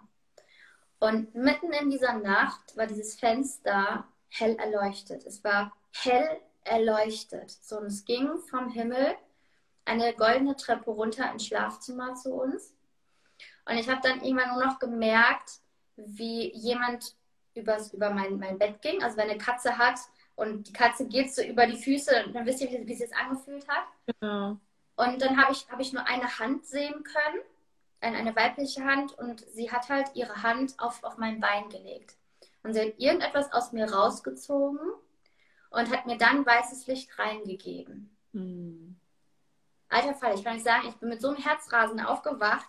Und mitten in dieser Nacht war dieses Fenster hell erleuchtet. Es war hell erleuchtet. So, und es ging vom Himmel eine goldene Treppe runter ins Schlafzimmer zu uns. Und ich habe dann irgendwann nur noch gemerkt, wie jemand übers, über mein, mein Bett ging. Also wenn eine Katze hat und die Katze geht so über die Füße, dann wisst ihr, wie, wie es sich angefühlt hat. Genau. Und dann habe ich, hab ich nur eine Hand sehen können, eine, eine weibliche Hand, und sie hat halt ihre Hand auf, auf mein Bein gelegt. Und sie hat irgendetwas aus mir rausgezogen und hat mir dann weißes Licht reingegeben. Mhm. Alter Fall, ich kann nicht sagen, ich bin mit so einem Herzrasen aufgewacht,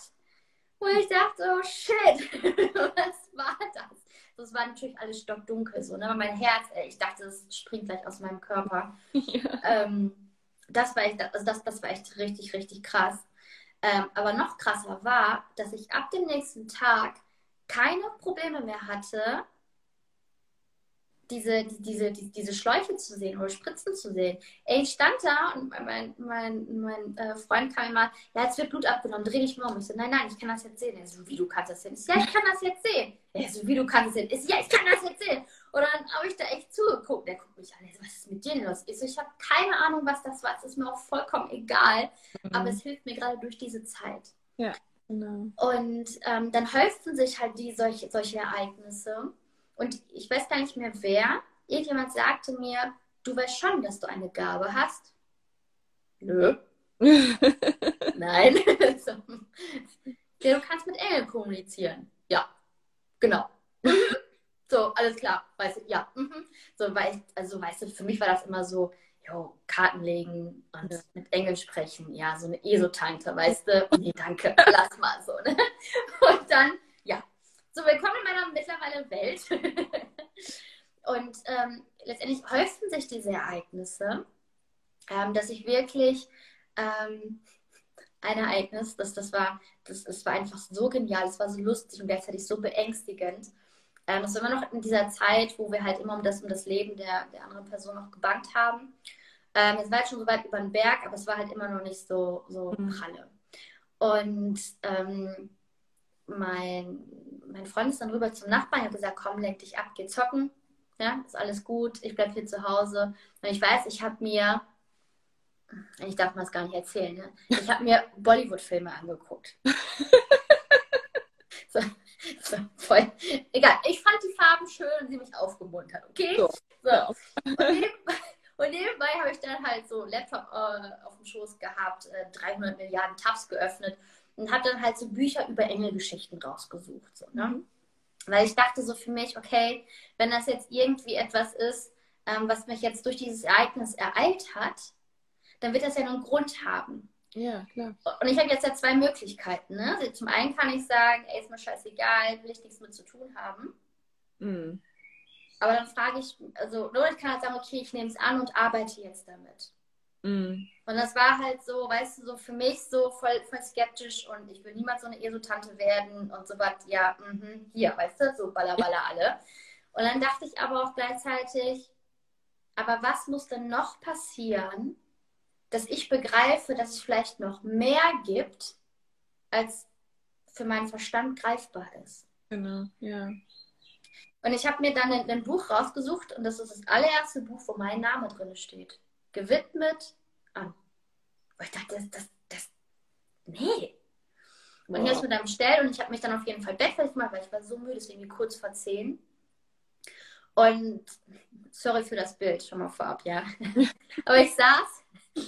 wo ich dachte, oh shit, was war das? Das war natürlich alles stockdunkel so, ne? Aber mein Herz, ich dachte, es springt gleich aus meinem Körper. Ja. Ähm, das, war echt, also das, das war echt richtig, richtig krass. Ähm, aber noch krasser war, dass ich ab dem nächsten Tag keine Probleme mehr hatte, diese, diese, diese, Schläuche zu sehen oder Spritzen zu sehen. Ey, ich stand da und mein, mein, mein äh, Freund kam immer, ja, jetzt wird Blut abgenommen, dreh dich mal um. Ich so, nein, nein, ich kann das jetzt sehen. Er so, wie du kannst das sehen? Ich so, ja, ich kann das jetzt sehen. Er so, wie du kannst das sehen? Ich so, ja, ich kann das jetzt sehen. Und dann habe ich da echt zugeguckt. Der guckt mich an, er so, was ist mit dir los? Ich so, ich habe keine Ahnung, was das war. Es ist mir auch vollkommen egal. Aber es hilft mir gerade durch diese Zeit. Ja, genau. Und ähm, dann häuften sich halt die solche, solche Ereignisse. Und ich weiß gar nicht mehr wer. Irgendjemand sagte mir, du weißt schon, dass du eine Gabe hast. Nö. Nein. so. Ja, du kannst mit Engeln kommunizieren. Ja, genau. so, alles klar. Weißt du, ja. mhm. So, weil also weißt du, für mich war das immer so, jo, Karten legen und Ja. mit Engeln sprechen. Ja, so eine ESO-Tante, weißt du? Nee, danke, lass mal so. Ne? Und dann, ja. So, willkommen in meiner mittlerweile Welt. und ähm, letztendlich häuften sich diese Ereignisse, ähm, dass ich wirklich ähm, ein Ereignis, das, das, war, das, das war einfach so genial, es war so lustig und gleichzeitig so beängstigend. Ähm, das war immer noch in dieser Zeit, wo wir halt immer um das, um das Leben der, der anderen Person noch gebankt haben. Ähm, es war halt schon so weit über den Berg, aber es war halt immer noch nicht so, so Mhm. pralle. Und ähm, mein, mein Freund ist dann rüber zum Nachbarn, hat gesagt, komm, lenk dich ab, geh zocken. Ja, ist alles gut, ich bleib hier zu Hause. Und ich weiß, ich habe mir, ich darf mal es gar nicht erzählen, ne? ich habe mir Bollywood-Filme angeguckt. So, so, voll. Egal, ich fand die Farben schön und sie mich aufgemuntert, okay? So. So. Und, nebenbei, und nebenbei habe ich dann halt so Laptop äh, auf dem Schoß gehabt, äh, 300 Milliarden Tabs geöffnet und habe dann halt so Bücher über Engelgeschichten rausgesucht. So, ne? Mhm. Weil ich dachte so für mich, okay, wenn das jetzt irgendwie etwas ist, ähm, was mich jetzt durch dieses Ereignis ereilt hat, dann wird das ja nur einen Grund haben. Ja, klar. Und ich habe jetzt ja zwei Möglichkeiten. Ne? Also zum einen kann ich sagen, ey, ist mir scheißegal, will ich nichts mit zu tun haben. Mhm. Aber dann frage ich, also, oder ich kann halt sagen, okay, ich nehme es an und arbeite jetzt damit. Mhm. Und das war halt so, weißt du, so für mich so voll, voll skeptisch und ich will niemals so eine Esotante werden und so was, ja, mhm, hier, weißt du, so balla balla alle. Und dann dachte ich aber auch gleichzeitig, aber was muss denn noch passieren, dass ich begreife, dass es vielleicht noch mehr gibt, als für meinen Verstand greifbar ist. Genau, ja. Und ich habe mir dann ein, ein, Buch rausgesucht und das ist das allererste Buch, wo mein Name drin steht. Gewidmet an. Und ich dachte, das, das, das, nee. Und hier ist mit einem Stell und ich habe mich dann auf jeden Fall bettfertig gemacht, weil ich war so müde, deswegen kurz vor zehn. Und sorry für das Bild schon mal vorab, ja. Aber ich saß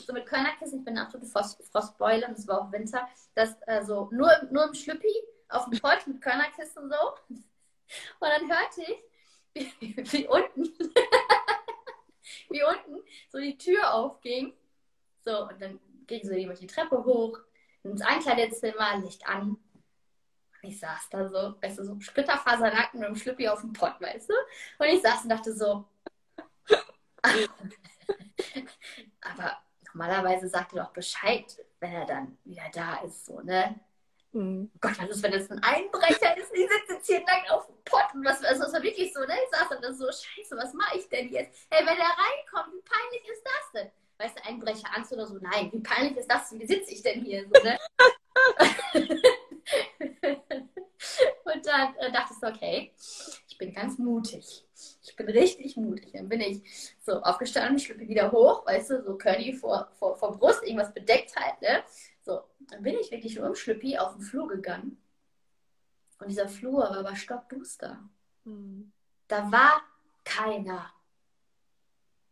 so mit Körnerkissen, ich bin eine absolute Frost, Frostbeule und es war auch Winter, das äh, so nur, nur im Schlüppi auf dem Pott mit Körnerkissen so. Und dann hörte ich, wie, wie unten, wie unten so die Tür aufging. So, und dann ging so jemand die Treppe hoch, ins Einkleidezimmer, Licht an. Und ich saß da so, weißt du, so Splitterfasernacken mit dem Schlüppi auf dem Pott, weißt du? Und ich saß und dachte so, aber normalerweise sagt er doch Bescheid, wenn er dann wieder da ist, so, ne? Mhm. Gott, was ist, wenn das ein Einbrecher ist? Ich sitze jetzt hier lang auf dem Pott und was, also, das war wirklich so, ne? Ich saß dann so, scheiße, was mache ich denn jetzt? Hey, wenn er reinkommt, wie peinlich ist das denn? Weißt du, Einbrecher Angst oder so, nein, wie peinlich ist das? Wie sitze ich denn hier? So, ne? und dann äh, dachte ich so, okay, ich bin ganz mutig. Ich bin richtig mutig. Dann bin ich so aufgestanden, schlüpfe wieder hoch, weißt du, so Curly vor, vor, vor Brust, irgendwas bedeckt halt, ne? So, dann bin ich wirklich nur im Schlüppi auf den Flur gegangen. Und dieser Flur war aber stockduster. Mhm. Da war keiner.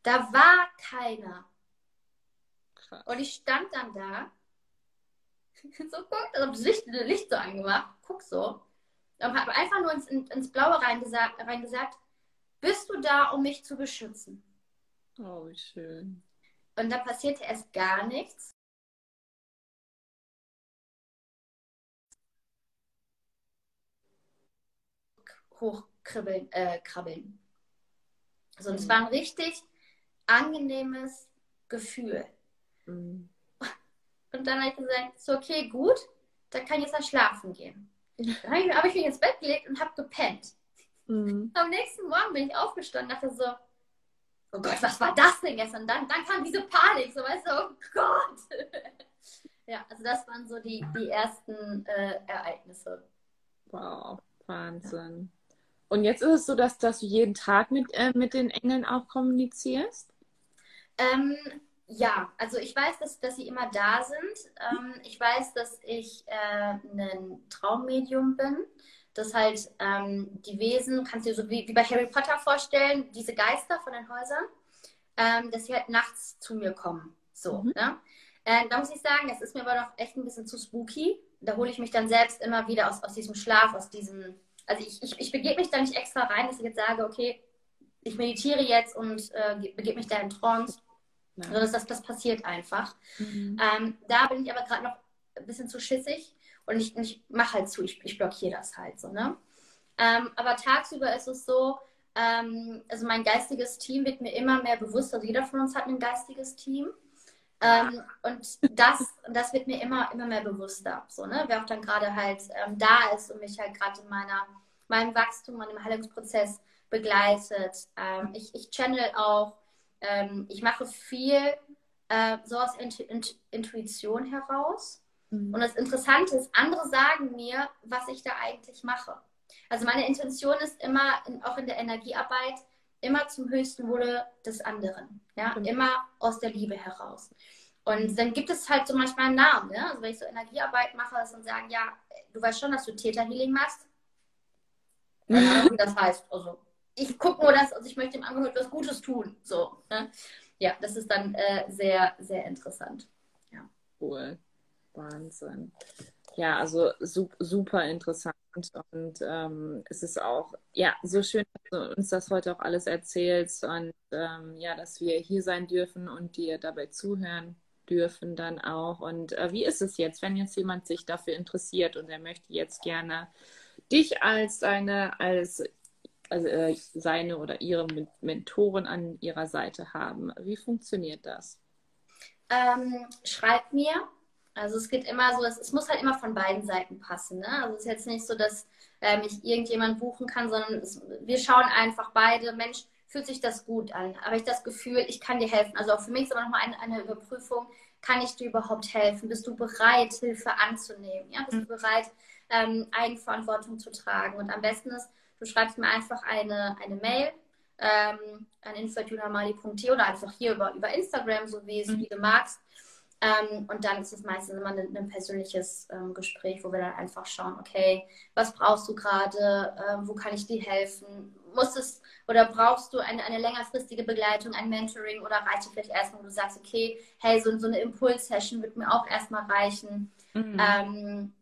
Da war keiner. Krass. Und ich stand dann da, so guckt, also das Licht, das Licht so angemacht, guck so, und habe einfach nur ins, ins Blaue reingesagt, reingesagt, bist du da, um mich zu beschützen? Oh, wie schön. Und da passierte erst gar nichts. Hochkribbeln, äh, krabbeln. Also, es Mhm. war ein richtig angenehmes Gefühl. Mhm. Und dann habe ich gesagt, so okay, gut, dann kann ich jetzt mal schlafen gehen. Dann habe ich, hab ich mich ins Bett gelegt und habe gepennt. Mhm. Am nächsten Morgen bin ich aufgestanden und dachte so, oh Gott, was war das denn gestern? Dann, dann kam diese Panik, so weißt du, oh Gott. ja, also das waren so die, die ersten äh, Ereignisse. Wow, Wahnsinn. Und jetzt ist es so, dass, dass du jeden Tag mit, äh, mit den Engeln auch kommunizierst? Ähm, ja, also ich weiß, dass, dass sie immer da sind. Ähm, ich weiß, dass ich äh, ein Traummedium bin. Das halt ähm, die Wesen, kannst du dir so wie, wie bei Harry Potter vorstellen, diese Geister von den Häusern, ähm, dass sie halt nachts zu mir kommen. So, Mhm. ne? Äh, da muss ich sagen, das ist mir aber noch echt ein bisschen zu spooky. Da hole ich mich dann selbst immer wieder aus, aus diesem Schlaf, aus diesem. Also ich, ich, ich begebe mich da nicht extra rein, dass ich jetzt sage, okay, ich meditiere jetzt und äh, begebe mich da in Trance. Ja. Sondern das, das passiert einfach. Mhm. Ähm, da bin ich aber gerade noch ein bisschen zu schissig und ich, ich mache halt zu, ich, ich blockiere das halt so, ne? Ähm, aber tagsüber ist es so, ähm, also mein geistiges Team wird mir immer mehr bewusst, also jeder von uns hat ein geistiges Team. Ähm, und das, das wird mir immer, immer mehr bewusster, so, ne? Wer auch dann gerade halt ähm, da ist und mich halt gerade in meiner, meinem Wachstum, meinem Heilungsprozess begleitet. Ähm, ich, ich channel auch, ähm, ich mache viel äh, so aus Intu Intu Intuition heraus. Mhm. Und das Interessante ist, andere sagen mir, was ich da eigentlich mache. Also meine Intention ist immer, in, auch in der Energiearbeit, immer zum höchsten Wohle des anderen. Ja, Genau. immer aus der Liebe heraus. Und dann gibt es halt so manchmal einen Namen. Ne? Also wenn ich so Energiearbeit mache, dass dann sagen, ja, du weißt schon, dass du Täterhealing machst. Das heißt. Also, ich gucke nur das, also ich möchte einfach nur etwas Gutes tun. So, ne? Ja, das ist dann äh, sehr, sehr interessant. Ja. Cool. Wahnsinn. Ja, also su super interessant. Und ähm, es ist auch, ja, so schön, dass du uns das heute auch alles erzählst und ähm, ja, dass wir hier sein dürfen und dir dabei zuhören dürfen dann auch. Und äh, wie ist es jetzt, wenn jetzt jemand sich dafür interessiert und er möchte jetzt gerne dich als seine, als also, äh, seine oder ihre Mentoren an ihrer Seite haben? Wie funktioniert das? Ähm, schreibt mir. Also es geht immer so, es, es, muss halt immer von beiden Seiten passen. Ne? Also es ist jetzt nicht so, dass äh, mich irgendjemand buchen kann, sondern es, wir schauen einfach beide, Mensch, fühlt sich das gut an? Habe ich das Gefühl, ich kann dir helfen? Also auch für mich ist aber nochmal eine, eine Überprüfung, kann ich dir überhaupt helfen? Bist du bereit, Hilfe anzunehmen? Ja? Bist du mhm. bereit, ähm, Eigenverantwortung zu tragen? Und am besten ist, du schreibst mir einfach eine, eine Mail ähm, an info.junamali.de oder einfach hier über, über Instagram, so wie es mhm. wie du magst. Ähm, und dann ist es meistens immer ein, ein persönliches ähm, Gespräch, wo wir dann einfach schauen, okay, was brauchst du gerade, ähm, wo kann ich dir helfen? Muss es oder brauchst du eine, eine längerfristige Begleitung, ein Mentoring oder reicht dir vielleicht erstmal, wo du sagst, okay, hey, so, so eine Impuls-Session wird mir auch erstmal reichen. Mhm. Ähm,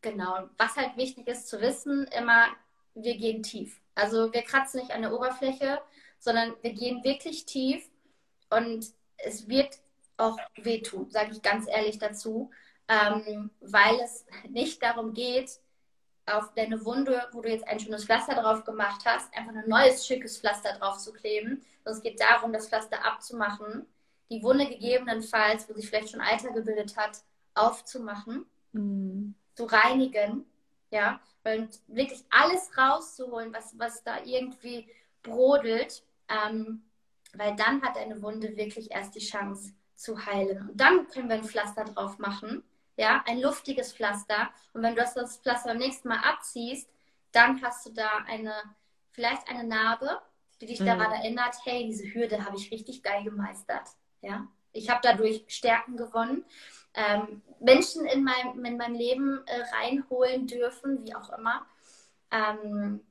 genau. Was halt wichtig ist zu wissen, immer, wir gehen tief. Also wir kratzen nicht an der Oberfläche, sondern wir gehen wirklich tief und es wird auch wehtun, sage ich ganz ehrlich dazu, ähm, weil es nicht darum geht, auf deine Wunde, wo du jetzt ein schönes Pflaster drauf gemacht hast, einfach ein neues schickes Pflaster drauf zu kleben. Sondern es geht darum, das Pflaster abzumachen, die Wunde gegebenenfalls, wo sich vielleicht schon Alter gebildet hat, aufzumachen, mhm. zu reinigen, ja, und wirklich alles rauszuholen, was, was da irgendwie brodelt, ähm, weil dann hat deine Wunde wirklich erst die Chance zu heilen. Und dann können wir ein Pflaster drauf machen ja, ein luftiges Pflaster. Und wenn du das, Pflaster beim nächsten Mal abziehst, dann hast du da eine, vielleicht eine Narbe, die dich mhm. daran erinnert, hey, diese Hürde habe ich richtig geil gemeistert. Ja, ich habe dadurch Stärken gewonnen. Ähm, Menschen in mein, in meinem Leben äh, reinholen dürfen, wie auch immer. Ähm,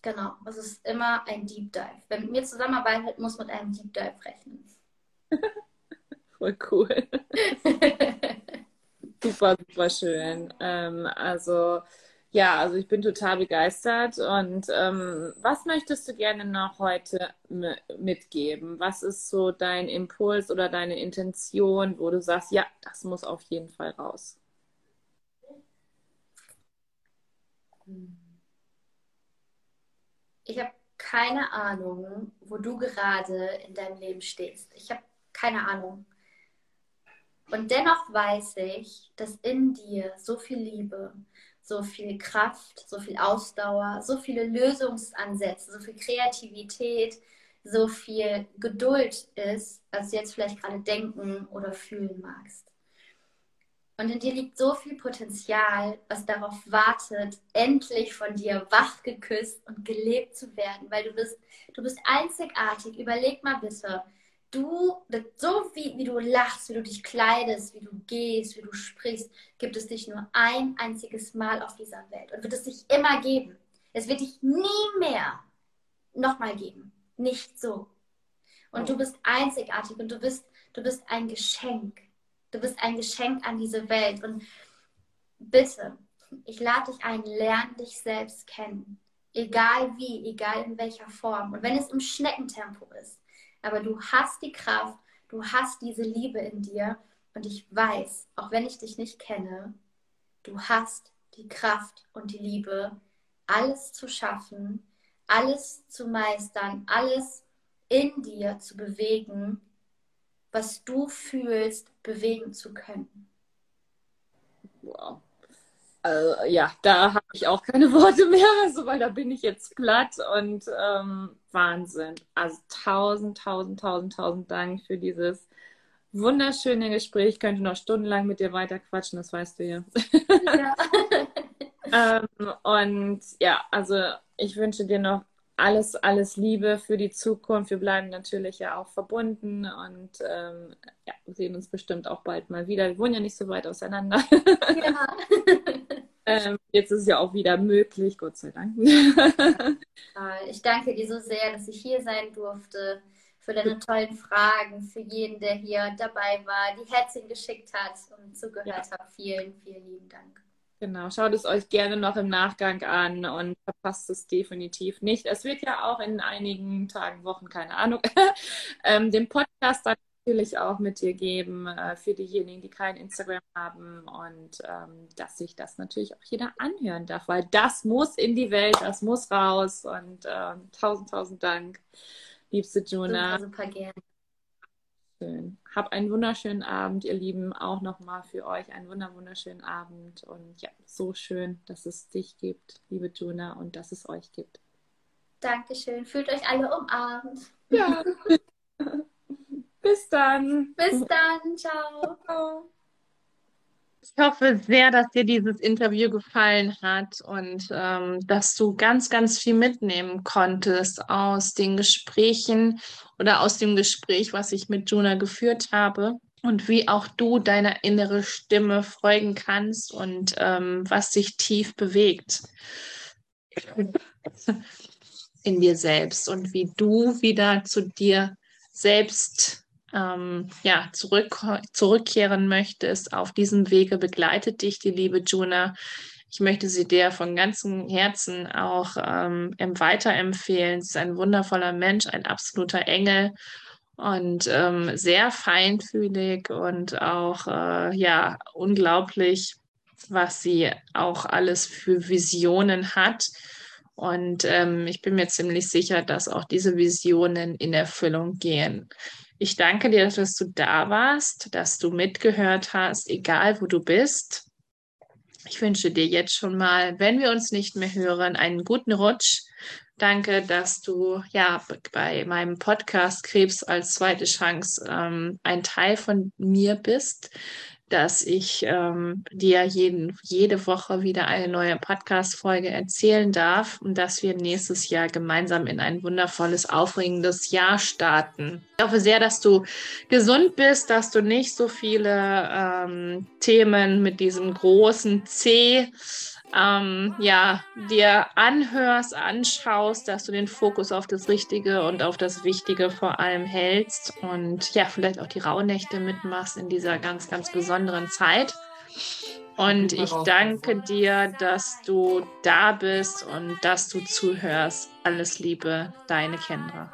genau, es ist immer ein Deep Dive. Wer mit mir zusammenarbeitet, muss mit einem Deep Dive rechnen. Voll cool. super, super schön. Ähm, also ja, also ich bin total begeistert. Und ähm, was möchtest du gerne noch heute mitgeben? Was ist so dein Impuls oder deine Intention, wo du sagst, ja, das muss auf jeden Fall raus? Ich habe keine Ahnung, wo du gerade in deinem Leben stehst. Ich habe keine Ahnung. Und dennoch weiß ich, dass in dir so viel Liebe, so viel Kraft, so viel Ausdauer, so viele Lösungsansätze, so viel Kreativität, so viel Geduld ist, als du jetzt vielleicht gerade denken oder fühlen magst. Und in dir liegt so viel Potenzial, was darauf wartet, endlich von dir wach geküsst und gelebt zu werden, weil du bist, du bist einzigartig. Überleg mal bitte, du, so wie, wie du lachst, wie du dich kleidest, wie du gehst, wie du sprichst, gibt es dich nur ein einziges Mal auf dieser Welt und wird es dich immer geben. Es wird dich nie mehr nochmal geben. Nicht so. Und oh. du bist einzigartig und du bist, du bist ein Geschenk. Du bist ein Geschenk an diese Welt. Und bitte, ich lade dich ein, lern dich selbst kennen. Egal wie, egal in welcher Form. Und wenn es im Schneckentempo ist, aber du hast die Kraft, du hast diese Liebe in dir und ich weiß, auch wenn ich dich nicht kenne, du hast die Kraft und die Liebe, alles zu schaffen, alles zu meistern, alles in dir zu bewegen, was du fühlst, bewegen zu können. Also, ja, da habe ich auch keine Worte mehr, also, weil da bin ich jetzt glatt und ähm, Wahnsinn. Also tausend, tausend, tausend, tausend Dank für dieses wunderschöne Gespräch. Ich könnte noch stundenlang mit dir weiter quatschen, das weißt du ja. ja. ähm, und ja, also ich wünsche dir noch alles, alles Liebe für die Zukunft. Wir bleiben natürlich ja auch verbunden und ähm, ja, sehen uns bestimmt auch bald mal wieder. Wir wohnen ja nicht so weit auseinander. Ja. Ähm, jetzt ist es ja auch wieder möglich, Gott sei Dank. ich danke dir so sehr, dass ich hier sein durfte, für deine tollen Fragen, für jeden, der hier dabei war, die Herzchen geschickt hat und zugehört ja. hat. Vielen, vielen lieben Dank. Genau, schaut es euch gerne noch im Nachgang an und verpasst es definitiv nicht. Es wird ja auch in einigen Tagen, Wochen, keine Ahnung, ähm, den Podcast dann natürlich auch mit dir geben äh, für diejenigen, die kein Instagram haben und ähm, dass sich das natürlich auch jeder anhören darf, weil das muss in die Welt, das muss raus und ähm, tausend, tausend Dank, liebste Juna. Super, super gerne. Schön. Hab einen wunderschönen Abend, ihr Lieben. Auch nochmal für euch einen wunder wunderschönen Abend. Und ja, so schön, dass es dich gibt, liebe Juna, und dass es euch gibt. Dankeschön. Fühlt euch alle umarmt. Ja. Bis dann. Bis dann. Ciao. Ciao. Ich hoffe sehr, dass dir dieses Interview gefallen hat und ähm, dass du ganz, ganz viel mitnehmen konntest aus den Gesprächen oder aus dem Gespräch, was ich mit Juna geführt habe und wie auch du deiner innere Stimme folgen kannst und ähm, was dich tief bewegt in dir selbst und wie du wieder zu dir selbst ähm, ja, zurück, zurückkehren möchtest, auf diesem Wege begleitet dich die liebe Juna. Ich möchte sie dir von ganzem Herzen auch ähm, weiterempfehlen. Sie ist ein wundervoller Mensch, ein absoluter Engel und ähm, sehr feinfühlig und auch äh, ja unglaublich, was sie auch alles für Visionen hat. Und ähm, ich bin mir ziemlich sicher, dass auch diese Visionen in Erfüllung gehen. Ich danke dir, dass du da warst, dass du mitgehört hast, egal wo du bist. Ich wünsche dir jetzt schon mal, wenn wir uns nicht mehr hören, einen guten Rutsch. Danke, dass du ja bei meinem Podcast Krebs als zweite Chance ähm, ein Teil von mir bist dass ich ähm, dir jeden, jede Woche wieder eine neue Podcast-Folge erzählen darf und dass wir nächstes Jahr gemeinsam in ein wundervolles, aufregendes Jahr starten. Ich hoffe sehr, dass du gesund bist, dass du nicht so viele ähm, Themen mit diesem großen C ähm, ja, dir anhörst, anschaust, dass du den Fokus auf das Richtige und auf das Wichtige vor allem hältst und ja, vielleicht auch die Rauhnächte mitmachst in dieser ganz, ganz besonderen Zeit. Und ich danke dir, dass du da bist und dass du zuhörst. Alles Liebe, deine Kendra.